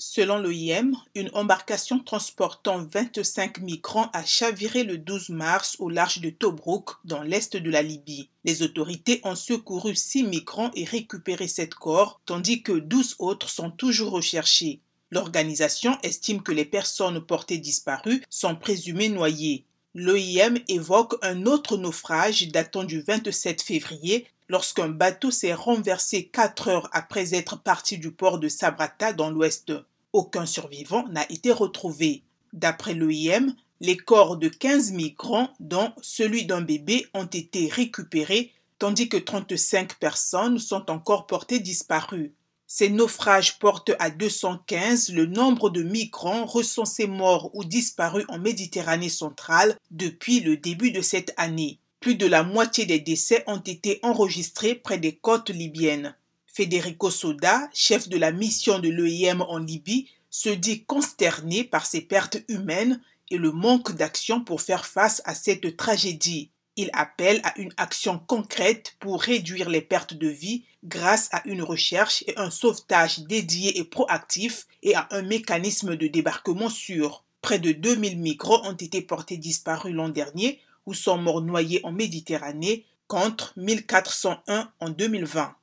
Selon l'OIM, une embarcation transportant 25 migrants a chaviré le 12 mars au large de Tobruk, dans l'est de la Libye. Les autorités ont secouru 6 migrants et récupéré 7 corps, tandis que 12 autres sont toujours recherchés. L'organisation estime que les personnes portées disparues sont présumées noyées. L'OIM évoque un autre naufrage datant du 27 février lorsqu'un bateau s'est renversé quatre heures après être parti du port de Sabrata dans l'ouest. Aucun survivant n'a été retrouvé. D'après l'OIM, les corps de 15 migrants, dont celui d'un bébé, ont été récupérés, tandis que 35 personnes sont encore portées disparues. Ces naufrages portent à 215 le nombre de migrants recensés morts ou disparus en Méditerranée centrale depuis le début de cette année. Plus de la moitié des décès ont été enregistrés près des côtes libyennes. Federico Soda, chef de la mission de l'EIM en Libye, se dit consterné par ces pertes humaines et le manque d'action pour faire face à cette tragédie. Il appelle à une action concrète pour réduire les pertes de vie grâce à une recherche et un sauvetage dédié et proactif et à un mécanisme de débarquement sûr. Près de 2000 migrants ont été portés disparus l'an dernier ou sont morts noyés en Méditerranée contre 1401 en 2020.